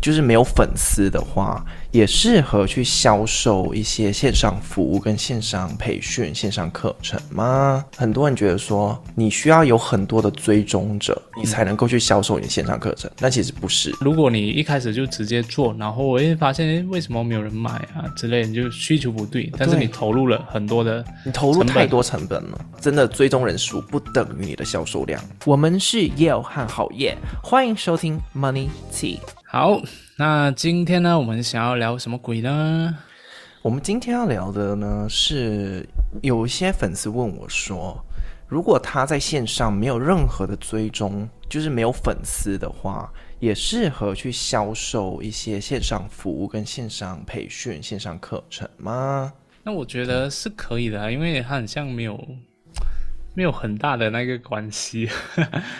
就是没有粉丝的话，也适合去销售一些线上服务跟线上培训、线上课程吗？很多人觉得说，你需要有很多的追踪者，你才能够去销售你的线上课程。但其实不是。如果你一开始就直接做，然后我会发现，哎，为什么没有人买啊之类的，你就需求不对。但是你投入了很多的，你投入太多成本了，真的追踪人数不等于你的销售量。我们是 Yale 和好业，欢迎收听 Money Tea。好，那今天呢，我们想要聊什么鬼呢？我们今天要聊的呢，是有一些粉丝问我说，如果他在线上没有任何的追踪，就是没有粉丝的话，也适合去销售一些线上服务跟线上培训、线上课程吗？那我觉得是可以的啊，因为它很像没有没有很大的那个关系，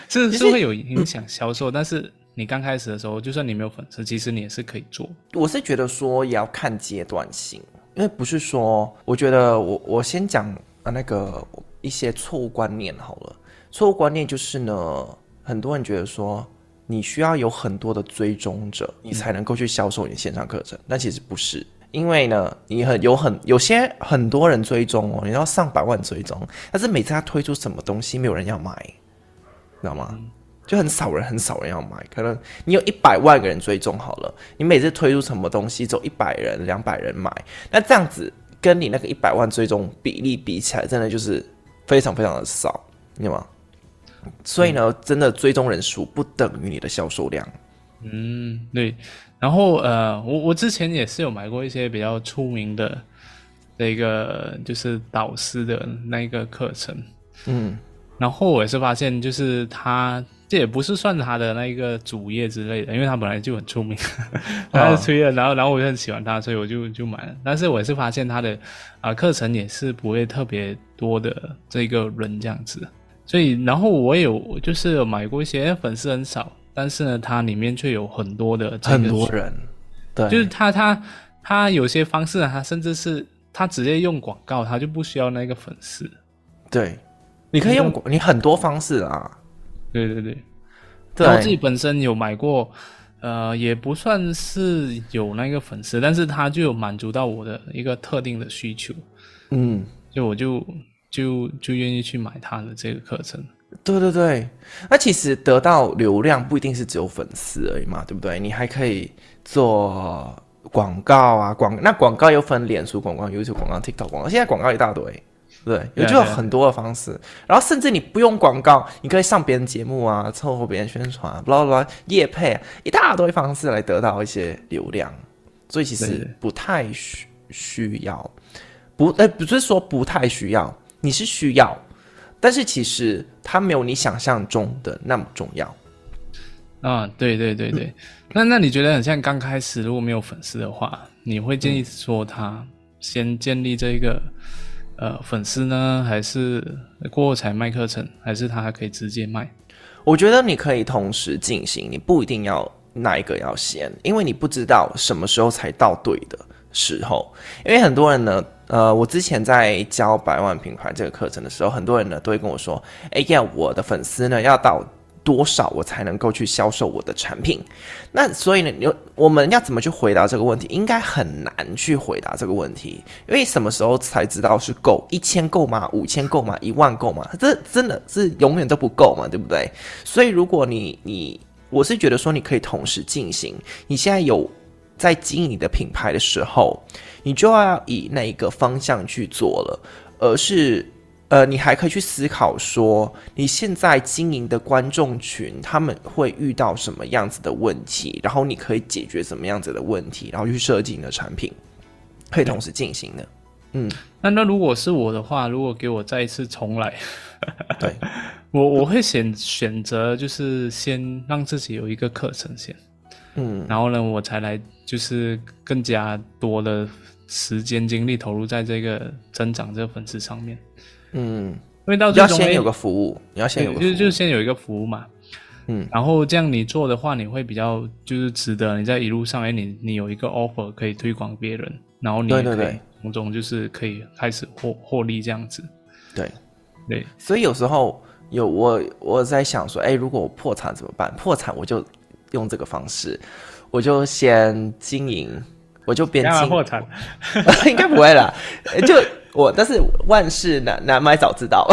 是是会有影响销售，但是。你刚开始的时候，就算你没有粉丝，其实你也是可以做。我是觉得说也要看阶段性，因为不是说，我觉得我我先讲啊那个一些错误观念好了。错误观念就是呢，很多人觉得说你需要有很多的追踪者，你才能够去销售你的线上课程。但其实不是，因为呢，你很有很有些很多人追踪哦，你要上百万追踪，但是每次他推出什么东西，没有人要买，知道吗？嗯就很少人，很少人要买。可能你有一百万个人追踪好了，你每次推出什么东西，只有一百人、两百人买。那这样子跟你那个一百万追踪比例比起来，真的就是非常非常的少，你知道吗？所以呢，嗯、真的追踪人数不等于你的销售量。嗯，对。然后呃，我我之前也是有买过一些比较出名的那个就是导师的那个课程。嗯，然后我也是发现，就是他。这也不是算他的那一个主业之类的，因为他本来就很出名，他是吹的，然后然后我就很喜欢他，所以我就就买了。但是我也是发现他的啊、呃、课程也是不会特别多的这个人这样子，所以然后我有就是有买过一些粉丝很少，但是呢，它里面却有很多的这个很多人，对，就是他他他有些方式呢，他甚至是他直接用广告，他就不需要那个粉丝，对，你可以用你很多方式啊。对对对，对，然后自己本身有买过，呃，也不算是有那个粉丝，但是他就有满足到我的一个特定的需求，嗯，就我就就就愿意去买他的这个课程。对对对，那其实得到流量不一定是只有粉丝而已嘛，对不对？你还可以做广告啊，广那广告又分脸书广告、YouTube 广告、TikTok 广告，现在广告一大堆。对，有就有很多的方式，然后甚至你不用广告，你可以上别人节目啊，凑合别人宣传，巴拉巴拉，业配啊，一大堆方式来得到一些流量，所以其实不太需需要，不，呃，不是说不太需要，你是需要，但是其实它没有你想象中的那么重要。啊，对对对对，那那你觉得很像刚开始如果没有粉丝的话，你会建议说他先建立这一个？呃，粉丝呢？还是过后才卖课程？还是他还可以直接卖？我觉得你可以同时进行，你不一定要哪一个要先，因为你不知道什么时候才到对的时候。因为很多人呢，呃，我之前在教百万品牌这个课程的时候，很多人呢都会跟我说：“哎呀，我的粉丝呢要到。”多少我才能够去销售我的产品？那所以呢，你我们要怎么去回答这个问题？应该很难去回答这个问题，因为什么时候才知道是够？一千够吗？五千够吗？一万够吗？这真的是永远都不够嘛，对不对？所以如果你你，我是觉得说你可以同时进行。你现在有在经营你的品牌的时候，你就要以那一个方向去做了，而是。呃，你还可以去思考说，你现在经营的观众群他们会遇到什么样子的问题，然后你可以解决什么样子的问题，然后去设计你的产品，可以同时进行的。嗯，那那如果是我的话，如果给我再一次重来，对，我我会选选择就是先让自己有一个课程先，嗯，然后呢，我才来就是更加多的时间精力投入在这个增长这个粉丝上面。嗯，因为到最终要先有个服务，你要先有个服务，就就先有一个服务嘛。嗯，然后这样你做的话，你会比较就是值得。你在一路上，哎，你你有一个 offer 可以推广别人，然后你也可以从中就是可以开始获获利这样子。对，对。所以有时候有我我在想说，哎，如果我破产怎么办？破产我就用这个方式。我就先经营，我就边经营破产，应该不会啦。就我，但是万事难难买早知道，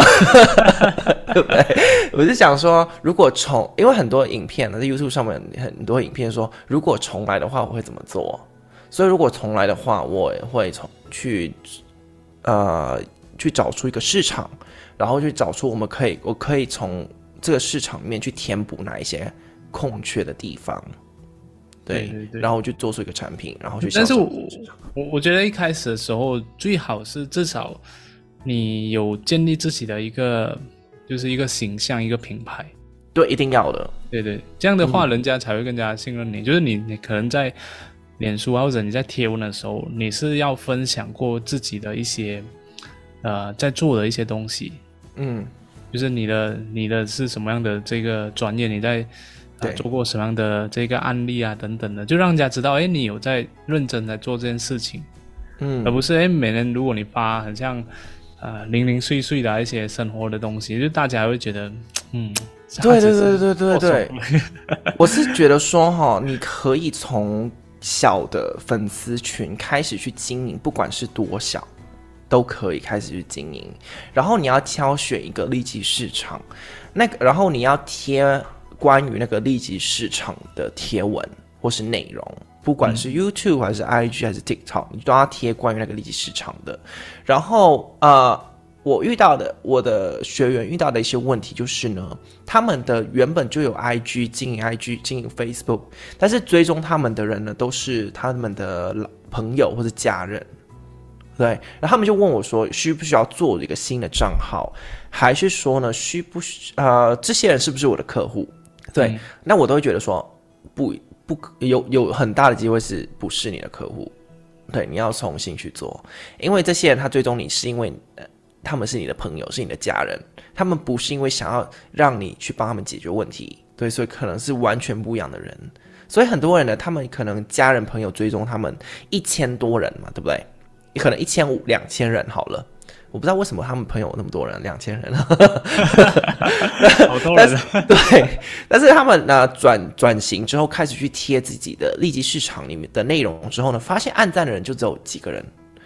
对不对？我是想说，如果重，因为很多影片呢，在 YouTube 上面很多影片说，如果重来的话，我会怎么做？所以如果重来的话，我会从去呃去找出一个市场，然后去找出我们可以，我可以从这个市场里面去填补哪一些。空缺的地方，对，对对对，然后就做出一个产品，然后去。但是我我我觉得一开始的时候，最好是至少你有建立自己的一个，就是一个形象，一个品牌。对，一定要的。对对，这样的话，人家才会更加信任你。嗯、就是你，你可能在脸书或者你在贴文的时候，你是要分享过自己的一些呃在做的一些东西。嗯，就是你的你的是什么样的这个专业，你在。对，做过什么样的这个案例啊，等等的，就让人家知道，哎，你有在认真在做这件事情，嗯，而不是哎，每人如果你发很像，呃，零零碎碎的一些生活的东西，就大家会觉得，嗯，对对对对对对，我是觉得说哈，你可以从小的粉丝群开始去经营，不管是多小，都可以开始去经营，然后你要挑选一个利基市场，那个，然后你要贴。关于那个利基市场的贴文或是内容，不管是 YouTube 还是 IG 还是 TikTok，你都要贴关于那个利基市场的。然后呃，我遇到的我的学员遇到的一些问题就是呢，他们的原本就有 IG 经营 IG 经营 Facebook，但是追踪他们的人呢都是他们的老朋友或者家人，对。然后他们就问我说，需不需要做一个新的账号，还是说呢，需不需呃这些人是不是我的客户？对，嗯、那我都会觉得说，不不有有很大的机会是不是你的客户？对，你要重新去做，因为这些人他追踪你是因为，呃，他们是你的朋友，是你的家人，他们不是因为想要让你去帮他们解决问题，对，所以可能是完全不一样的人。所以很多人呢，他们可能家人朋友追踪他们一千多人嘛，对不对？你可能一千五两千人好了。我不知道为什么他们朋友那么多人，两千人，好多人。对，但是他们呢转转型之后，开始去贴自己的利基市场里面的内容之后呢，发现按赞的人就只有几个人，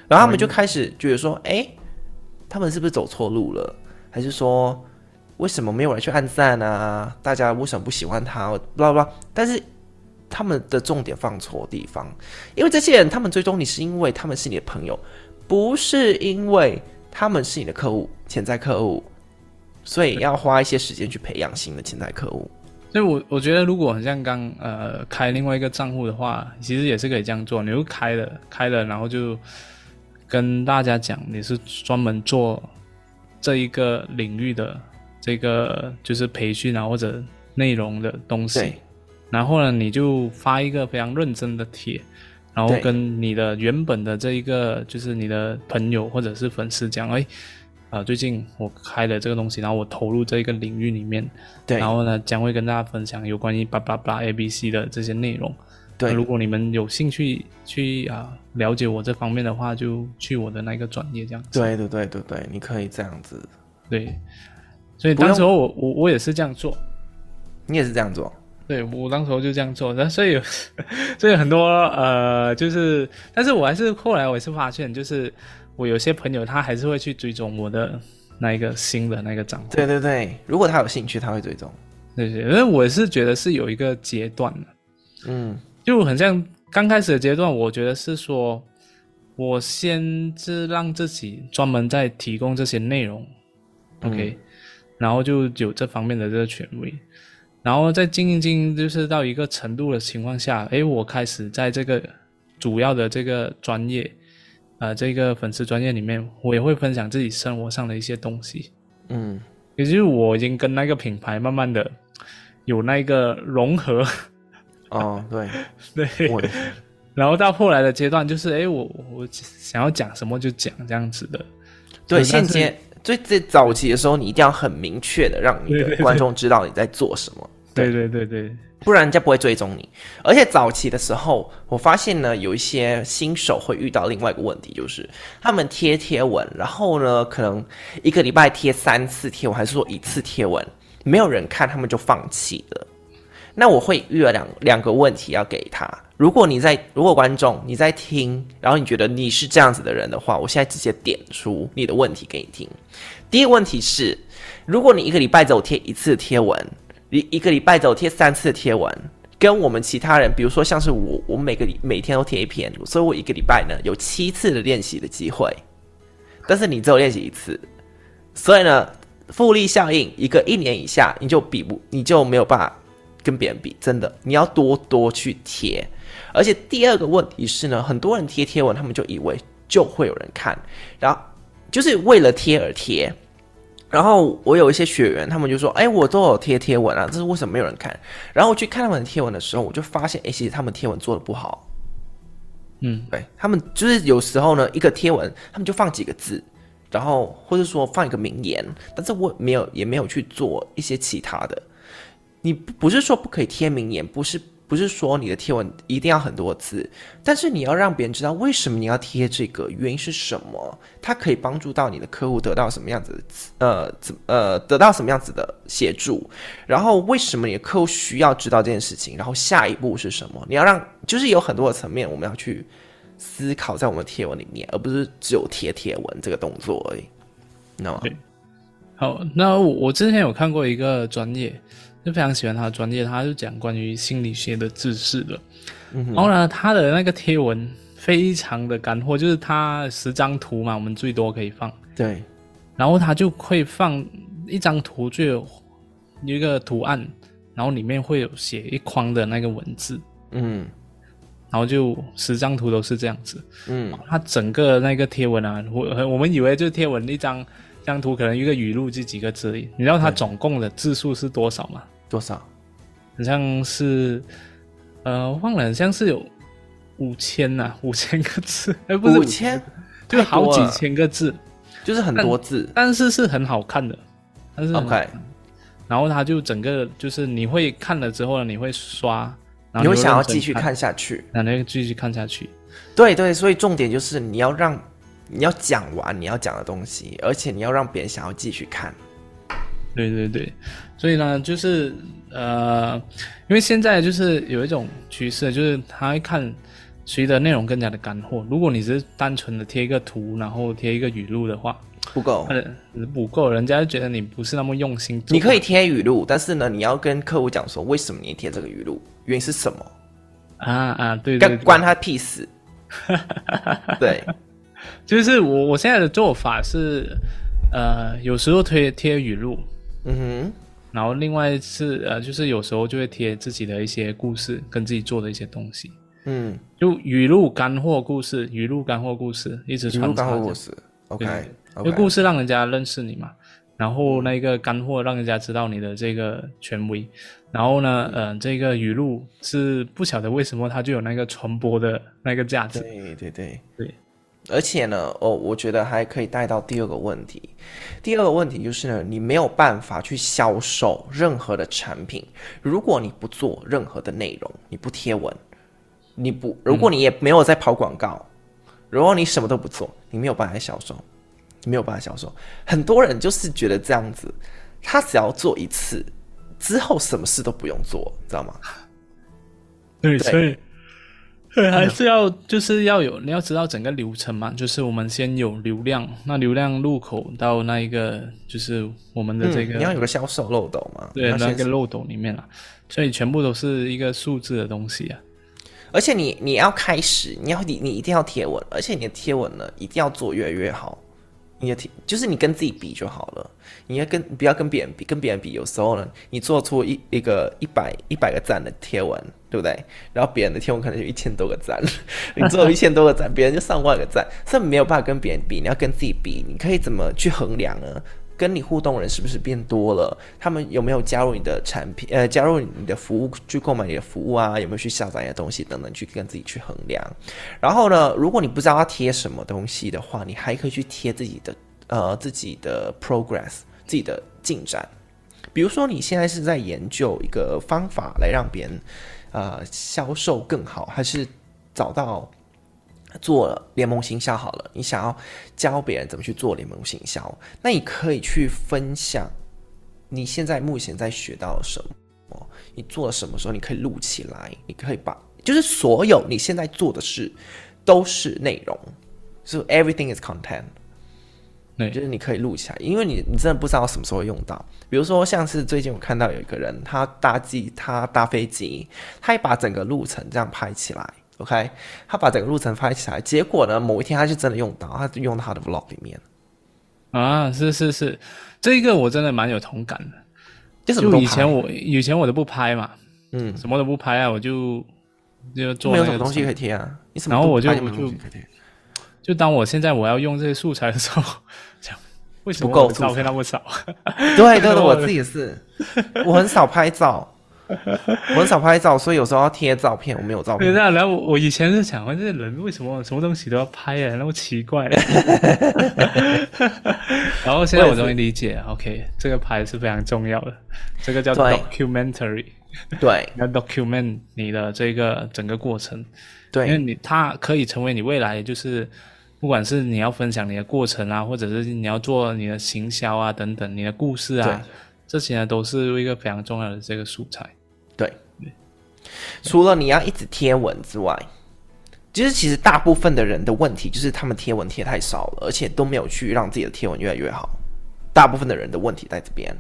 然后他们就开始觉得说，哎、欸，他们是不是走错路了？还是说为什么没有人去按赞啊？大家为什么不喜欢他？不知道。但是他们的重点放错地方，因为这些人他们追踪你是因为他们是你的朋友，不是因为。他们是你的客户，潜在客户，所以要花一些时间去培养新的潜在客户。所以我，我我觉得，如果很像刚呃开另外一个账户的话，其实也是可以这样做。你就开了，开了，然后就跟大家讲，你是专门做这一个领域的这个就是培训啊或者内容的东西。然后呢，你就发一个非常认真的帖。然后跟你的原本的这一个，就是你的朋友或者是粉丝讲，哎，啊、呃，最近我开了这个东西，然后我投入这一个领域里面，对，然后呢，将会跟大家分享有关于巴拉巴拉 A B C 的这些内容。对，如果你们有兴趣去啊、呃、了解我这方面的话，就去我的那个专业这样子。对对对对对，你可以这样子。对，所以当时候我我我也是这样做，你也是这样做。对，我当时候就这样做，那所以 所以很多呃，就是，但是我还是后来我也是发现，就是我有些朋友他还是会去追踪我的那一个新的那个账号。对对对，如果他有兴趣，他会追踪。对对，因为我是觉得是有一个阶段的，嗯，就很像刚开始的阶段，我觉得是说，我先是让自己专门在提供这些内容，嗯，OK，然后就有这方面的这个权威。然后在经营经营，就是到一个程度的情况下，诶，我开始在这个主要的这个专业，呃，这个粉丝专业里面，我也会分享自己生活上的一些东西。嗯，也就是我已经跟那个品牌慢慢的有那个融合。哦，对，对。然后到后来的阶段，就是诶，我我想要讲什么就讲这样子的。对，现阶。最最早期的时候，你一定要很明确的让你的观众知道你在做什么。对对对对，不然人家不会追踪你。而且早期的时候，我发现呢，有一些新手会遇到另外一个问题，就是他们贴贴文，然后呢，可能一个礼拜贴三次贴文，还是说一次贴文，没有人看，他们就放弃了。那我会预了两两个问题要给他。如果你在，如果观众你在听，然后你觉得你是这样子的人的话，我现在直接点出你的问题给你听。第一个问题是，如果你一个礼拜只有贴一次贴文，一一个礼拜只有贴三次贴文，跟我们其他人，比如说像是我，我每个每天都贴一篇，所以我一个礼拜呢有七次的练习的机会，但是你只有练习一次，所以呢。复利效应，一个一年以下你就比不，你就没有办法跟别人比，真的，你要多多去贴。而且第二个问题是呢，很多人贴贴文，他们就以为就会有人看，然后就是为了贴而贴。然后我有一些学员，他们就说：“哎，我都有贴贴文啊，这是为什么没有人看？”然后我去看他们的贴文的时候，我就发现，哎，其实他们贴文做的不好。嗯，对，他们就是有时候呢，一个贴文，他们就放几个字。然后，或者说放一个名言，但是我没有，也没有去做一些其他的。你不是说不可以贴名言，不是，不是说你的贴文一定要很多字，但是你要让别人知道为什么你要贴这个，原因是什么，它可以帮助到你的客户得到什么样子的，呃，怎呃，得到什么样子的协助，然后为什么你的客户需要知道这件事情，然后下一步是什么？你要让，就是有很多的层面，我们要去。思考在我们贴文里面，而不是只有贴贴文这个动作而已，你知道吗？对。好，那我我之前有看过一个专业，就非常喜欢他的专业，他就讲关于心理学的知识的。嗯。然后呢，他的那个贴文非常的干货，就是他十张图嘛，我们最多可以放。对。然后他就会放一张图，就有一个图案，然后里面会有写一框的那个文字。嗯。然后就十张图都是这样子，嗯，他整个那个贴文啊，我我们以为就是贴文一张，这张图可能一个语录就几个字，你知道它总共的字数是多少吗？多少？好像是，呃，忘了，好像是有五千呐，五千个字，哎，不是五千，就好几千个字，就是很多字，但，但是是很好看的，但是 OK，然后它就整个就是你会看了之后呢，你会刷。你会想要继续看。下去，那那个继续看下去，对对，所以重点就是你要让你要讲完你要讲的东西，而且你要让别人想要继续看。对对对，所以呢，就是呃，因为现在就是有一种趋势，就是他会看谁的内容更加的干货。如果你只是单纯的贴一个图，然后贴一个语录的话，不够，不够，人家就觉得你不是那么用心。你可以贴语录，但是呢，你要跟客户讲说为什么你贴这个语录。原因是什么？啊啊，对对，对，关他屁事。对，就是我我现在的做法是，呃，有时候贴贴语录，嗯哼，然后另外是呃，就是有时候就会贴自己的一些故事，跟自己做的一些东西，嗯，就语录干货故事，语录干货故事，一直传干货故事，OK，因为故事让人家认识你嘛。然后那个干货让人家知道你的这个权威，然后呢，嗯、呃，这个语录是不晓得为什么它就有那个传播的那个价值。对对对。对，而且呢，哦，我觉得还可以带到第二个问题。第二个问题就是呢，你没有办法去销售任何的产品，如果你不做任何的内容，你不贴文，你不，如果你也没有在跑广告，嗯、如果你什么都不做，你没有办法销售。没有办法销售，很多人就是觉得这样子，他只要做一次，之后什么事都不用做，知道吗？对，对所以，对，还是要就是要有，你要知道整个流程嘛，就是我们先有流量，那流量入口到那一个就是我们的这个，嗯、你要有个销售漏斗嘛，对，那个漏斗里面了，所以全部都是一个数字的东西啊。而且你你要开始，你要你你一定要贴文，而且你的贴文呢一定要做越来越好。你的贴，就是你跟自己比就好了。你要跟不要跟别人比，跟别人比，有时候呢，你做出一一个一百一百个赞的贴文，对不对？然后别人的贴文可能就一千多个赞，你做了一千多个赞，别人就上万个赞，这没有办法跟别人比。你要跟自己比，你可以怎么去衡量呢？跟你互动人是不是变多了？他们有没有加入你的产品？呃，加入你的服务去购买你的服务啊？有没有去下载你的东西等等，去跟自己去衡量。然后呢，如果你不知道要贴什么东西的话，你还可以去贴自己的呃自己的 progress，自己的进展。比如说你现在是在研究一个方法来让别人呃销售更好，还是找到？做联盟行销好了，你想要教别人怎么去做联盟行销，那你可以去分享你现在目前在学到什么，你做了什么时候，你可以录起来，你可以把，就是所有你现在做的事都是内容，，so everything is content。对，就是你可以录起来，因为你你真的不知道什么时候会用到。比如说，像是最近我看到有一个人，他搭机，他搭飞机，他也把整个路程这样拍起来，OK，他把整个路程拍起来，结果呢，某一天他就真的用到，他就用到他的 vlog 里面。啊，是是是，这个我真的蛮有同感的。就以前我以前我都不拍嘛，嗯，什么都不拍啊，我就就做没有什么东西可以贴啊，你什么然后我就我就就当我现在我要用这些素材的时候，这样为什么我照片那么少？对 对对，我自己也是，我很少拍照。我很少拍照，所以有时候要贴照片，我没有照片。对啊，然后我以前是想问，这人为什么什么东西都要拍啊？那么奇怪。然后现在我终于理解，OK，这个拍是非常重要的，这个叫 documentary。对，要 document 你的这个整个过程。对，因为你它可以成为你未来，就是不管是你要分享你的过程啊，或者是你要做你的行销啊等等，你的故事啊，这些呢都是一个非常重要的这个素材。对，除了你要一直贴文之外，其实其实大部分的人的问题就是他们贴文贴太少了，而且都没有去让自己的贴文越来越好。大部分的人的问题在这边。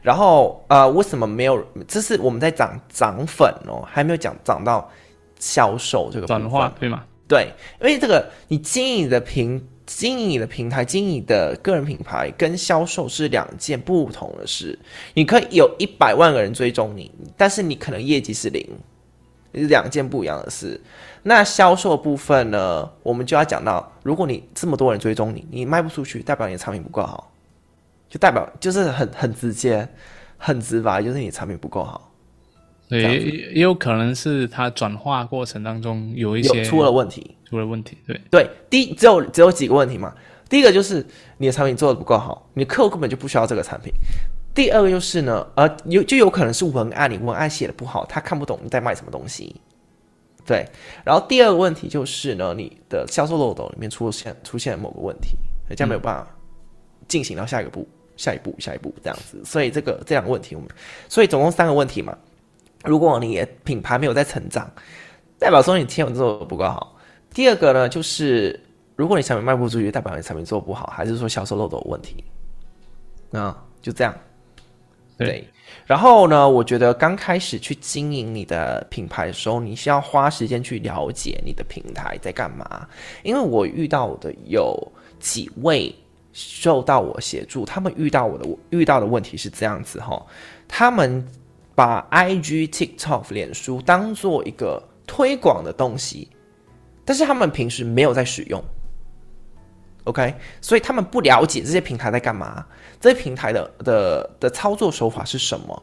然后呃，为什么没有？这是我们在涨涨粉哦，还没有讲涨到销售这个转化对吗？对，因为这个你经营的平。经营你的平台，经营你的个人品牌，跟销售是两件不同的事。你可以有一百万个人追踪你，但是你可能业绩是零，是两件不一样的事。那销售部分呢，我们就要讲到，如果你这么多人追踪你，你卖不出去，代表你的产品不够好，就代表就是很很直接、很直白，就是你的产品不够好。对，也有可能是它转化过程当中有一些出了问题。出了问题，对对，第一只有只有几个问题嘛。第一个就是你的产品做的不够好，你的客户根本就不需要这个产品。第二个就是呢，呃，有就有可能是文案，你文案写的不好，他看不懂你在卖什么东西。对，然后第二个问题就是呢，你的销售漏斗里面出现出现了某个问题，人家没有办法进行到下一个步、下一步、下一步这样子。所以这个这两个问题，我们所以总共三个问题嘛。如果你的品牌没有在成长，代表说你天文做的不够好。第二个呢，就是如果你产品卖不出去，代表你产品做不好，还是说销售漏斗问题？啊、嗯，就这样。对。对然后呢，我觉得刚开始去经营你的品牌的时候，你需要花时间去了解你的平台在干嘛。因为我遇到的有几位受到我协助，他们遇到我的遇到的问题是这样子哈，他们把 IG、TikTok、脸书当做一个推广的东西。但是他们平时没有在使用，OK，所以他们不了解这些平台在干嘛，这些平台的的的操作手法是什么？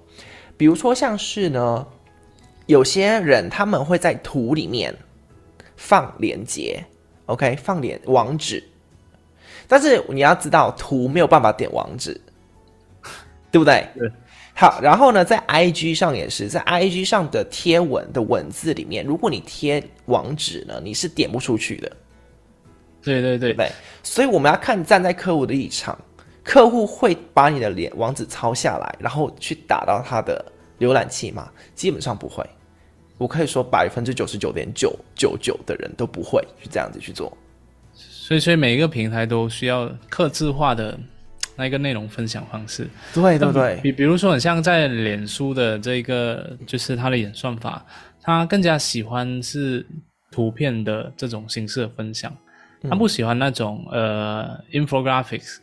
比如说像是呢，有些人他们会在图里面放链接，OK，放链网址，但是你要知道图没有办法点网址，对不？对。好，然后呢，在 IG 上也是，在 IG 上的贴文的文字里面，如果你贴网址呢，你是点不出去的。对对对对，所以我们要看站在客户的立场，客户会把你的脸网址抄下来，然后去打到他的浏览器吗？基本上不会。我可以说百分之九十九点九九九的人都不会去这样子去做。所以，所以每一个平台都需要客制化的。那一个内容分享方式，对对对，比比如说，很像在脸书的这个，就是它的演算法，它更加喜欢是图片的这种形式的分享，它不喜欢那种呃 infographics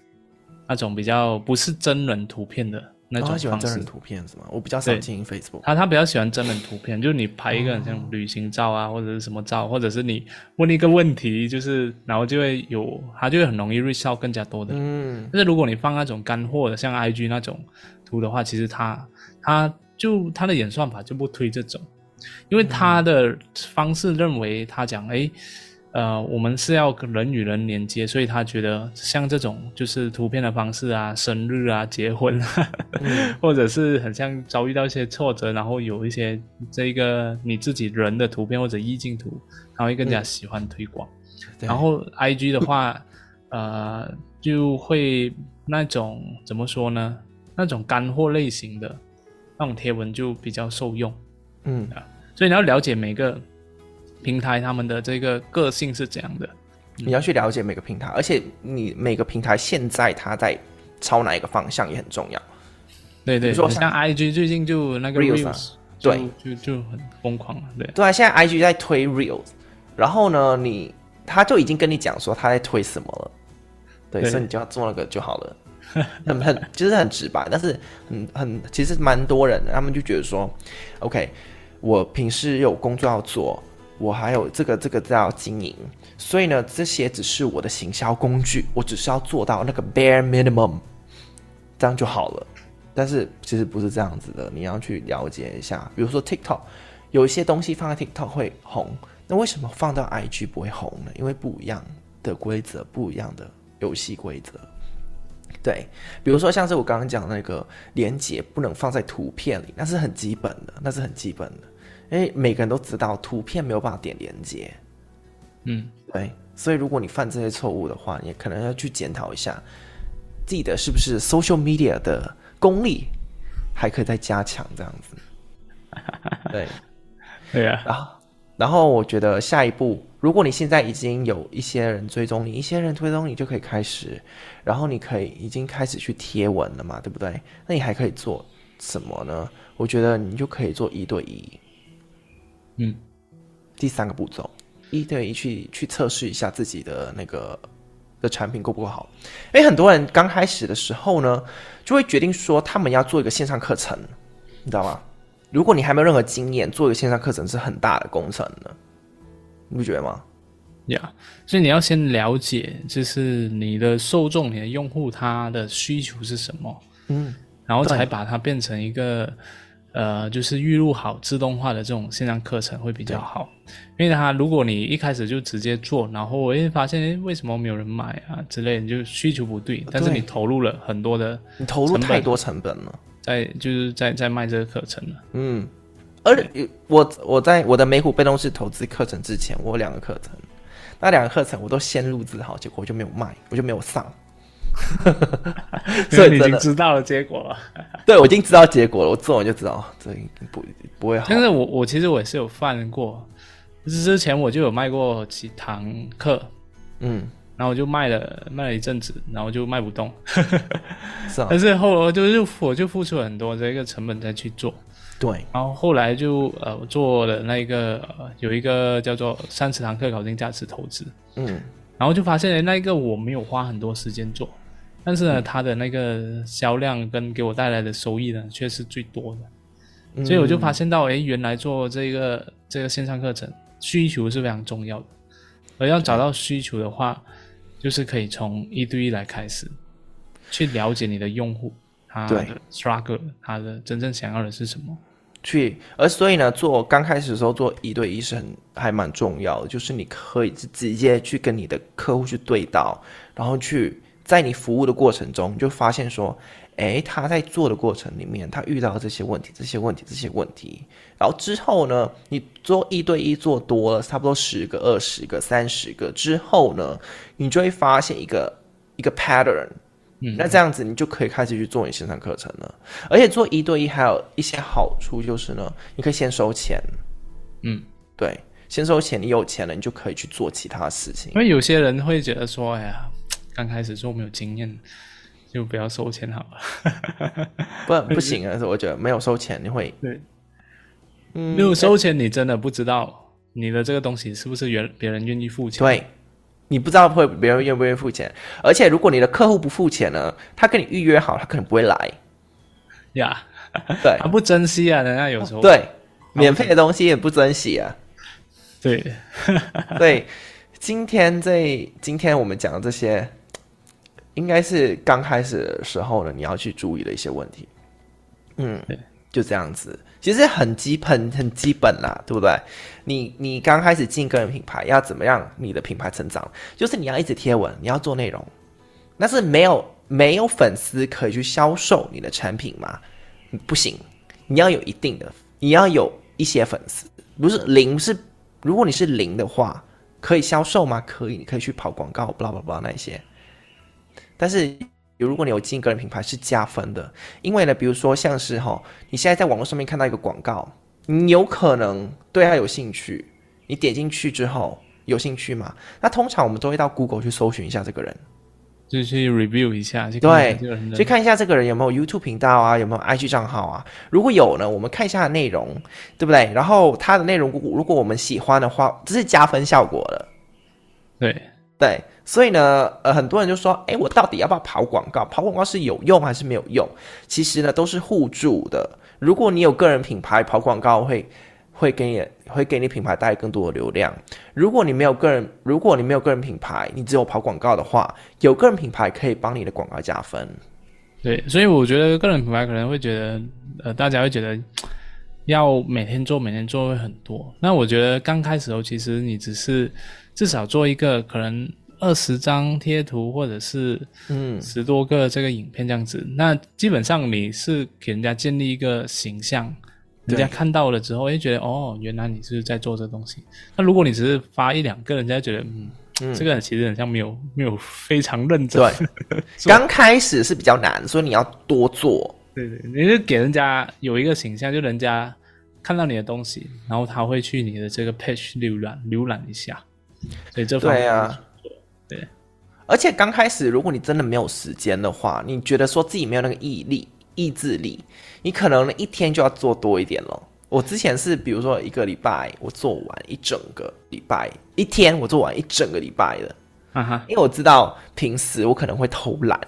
那种比较不是真人图片的。那种方式，哦、他喜欢真人图片是吗？我比较少经营 Facebook。他他比较喜欢真人图片，就是你拍一个很像旅行照啊，哦、或者是什么照，或者是你问一个问题，就是然后就会有，他就会很容易 reach 到更加多的。嗯。但是如果你放那种干货的，像 IG 那种图的话，其实他他就他的演算法就不推这种，因为他的方式认为他讲哎。诶呃，我们是要跟人与人连接，所以他觉得像这种就是图片的方式啊，生日啊，结婚啊，嗯、或者是很像遭遇到一些挫折，然后有一些这个你自己人的图片或者意境图，他会更加喜欢推广。嗯、然后 IG 的话，呃，就会那种怎么说呢？那种干货类型的。那种贴文就比较受用。嗯啊，所以你要了解每个平台他们的这个个性是怎样的，你要去了解每个平台，而且你每个平台现在它在朝哪一个方向也很重要。对对，比如说像 IG 最近就那个 Reels，啊，对，就就很疯狂了，对。对啊，现在 IG 在推 Reels，然后呢，你他就已经跟你讲说他在推什么了，对，对。所以你就要做那个就好了，很很就是很直白，但是很很其实蛮多人的，他们就觉得说，OK，我平时有工作要做，我还有这个这个在要经营，所以呢，这些只是我的行销工具，我只是要做到那个 bare minimum，这样就好了。但是其实不是这样子的，你要去了解一下。比如说 TikTok，有一些东西放在 TikTok 会红，那为什么放到 IG 不会红呢？因为不一样的规则，不一样的游戏规则。对，比如说像是我刚刚讲那个连接不能放在图片里，那是很基本的，那是很基本的，因为每个人都知道图片没有办法点连接。嗯，对，所以如果你犯这些错误的话，你可能要去检讨一下，记得是不是 social media 的。功力还可以再加强，这样子。对，对呀。然后，然后我觉得下一步，如果你现在已经有一些人追踪你，一些人追踪你，就可以开始，然后你可以已经开始去贴文了嘛，对不对？那你还可以做什么呢？我觉得你就可以做一对一。嗯，第三个步骤，一对一去去测试一下自己的那个。的产品够不够好？因为很多人刚开始的时候呢，就会决定说他们要做一个线上课程，你知道吗？如果你还没有任何经验，做一个线上课程是很大的工程的，你不觉得吗？呀，yeah, 所以你要先了解，就是你的受众、你的用户他的需求是什么，嗯，然后才把它变成一个。呃，就是预录好自动化的这种线上课程会比较好，因为它如果你一开始就直接做，然后我会发现，诶，为什么没有人买啊之类的，你就需求不对，但是你投入了很多的，你投入太多成本了，在就是在在卖这个课程了，嗯，而我我在我的美股被动式投资课程之前，我有两个课程，那两个课程我都先录制好，结果我就没有卖，我就没有上。所以你已经知道了结果了。对，我已经知道结果了。我做完就知道，这不不会好。但是我我其实我也是有犯过，就是之前我就有卖过几堂课，嗯，然后我就卖了卖了一阵子，然后就卖不动。是啊。但是后来就是我就付出了很多这个成本再去做，对。然后后来就呃我做了那个呃有一个叫做三十堂课搞定价值投资，嗯，然后就发现那一个我没有花很多时间做。但是呢，嗯、它的那个销量跟给我带来的收益呢，却是最多的。嗯、所以我就发现到，哎，原来做这个这个线上课程需求是非常重要的。而要找到需求的话，嗯、就是可以从一对一来开始，去了解你的用户，他的 struggle，他的真正想要的是什么。去，而所以呢，做刚开始的时候做一对一是很还蛮重要的，就是你可以直接去跟你的客户去对到，然后去。在你服务的过程中，你就发现说，诶，他在做的过程里面，他遇到这些问题，这些问题，这些问题。然后之后呢，你做一对一做多了，差不多十个、二十个、三十个之后呢，你就会发现一个一个 pattern。嗯，那这样子你就可以开始去做你线上课程了。而且做一对一还有一些好处就是呢，你可以先收钱。嗯，对，先收钱，你有钱了，你就可以去做其他事情。因为有些人会觉得说，哎呀。刚开始做没有经验，就不要收钱好了。不，不行啊！是我觉得没有收钱，你会对，嗯，没有收钱，你真的不知道你的这个东西是不是原别人愿意付钱。对，你不知道会别人愿不愿意付钱。而且如果你的客户不付钱呢，他跟你预约好，他可能不会来。呀，yeah, 对，他不珍惜啊，人家有时候对免费的东西也不珍惜啊。对，对，今天这今天我们讲的这些。应该是刚开始的时候呢，你要去注意的一些问题。嗯，就这样子，其实很基本、很基本啦，对不对？你你刚开始进个人品牌，要怎么样？你的品牌成长，就是你要一直贴文，你要做内容。那是没有没有粉丝可以去销售你的产品吗？不行，你要有一定的，你要有一些粉丝，不是零是。如果你是零的话，可以销售吗？可以，你可以去跑广告，blah blah blah 那些。但是如果你有经营个人品牌是加分的，因为呢，比如说像是哈，你现在在网络上面看到一个广告，你有可能对他有兴趣，你点进去之后有兴趣吗？那通常我们都会到 Google 去搜寻一下这个人，就去 review 一下，去对，去看一下这个人有没有 YouTube 频道啊，有没有 IG 账号啊？如果有呢，我们看一下内容，对不对？然后他的内容，如果我们喜欢的话，这是加分效果的，对。对，所以呢，呃，很多人就说，哎，我到底要不要跑广告？跑广告是有用还是没有用？其实呢，都是互助的。如果你有个人品牌，跑广告会会给你会给你品牌带来更多的流量。如果你没有个人，如果你没有个人品牌，你只有跑广告的话，有个人品牌可以帮你的广告加分。对，所以我觉得个人品牌可能会觉得，呃，大家会觉得要每天做，每天做会很多。那我觉得刚开始的时候，其实你只是。至少做一个可能二十张贴图，或者是嗯十多个这个影片这样子，嗯、那基本上你是给人家建立一个形象，人家看到了之后，哎觉得哦，原来你是在做这东西。那如果你只是发一两个，人家觉得嗯，嗯这个其实很像没有没有非常认真。对，刚开始是比较难，所以你要多做。对对，你就给人家有一个形象，就人家看到你的东西，然后他会去你的这个 page 浏览浏览一下。所以这方面对啊，对，而且刚开始，如果你真的没有时间的话，你觉得说自己没有那个毅力、意志力，你可能一天就要做多一点了。我之前是，比如说一个礼拜我做完一整个礼拜，一天我做完一整个礼拜的，啊哈，因为我知道平时我可能会偷懒，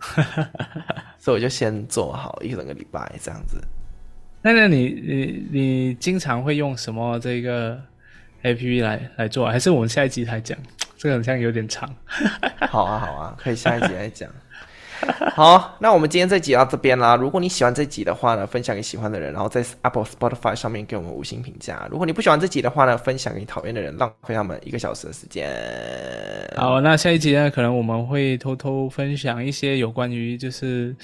所以我就先做好一整个礼拜这样子。那那你你你经常会用什么这个？A P P 来来做，还是我们下一集来讲？这个好像有点长。好啊，好啊，可以下一集来讲。好，那我们今天这集到这边啦。如果你喜欢这集的话呢，分享给喜欢的人，然后在 Apple Spotify 上面给我们五星评价。如果你不喜欢这集的话呢，分享给你讨厌的人，浪费他们一个小时的时间。好，那下一集呢，可能我们会偷偷分享一些有关于就是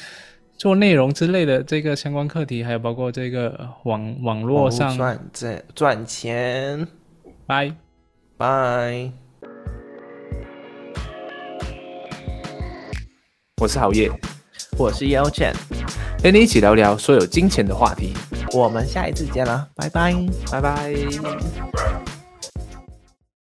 做内容之类的这个相关课题，还有包括这个网网络上赚赚赚钱。拜拜。我是郝叶，我是 Yelchan，跟你一起聊聊所有金钱的话题。我们下一次见啦，拜拜，拜拜。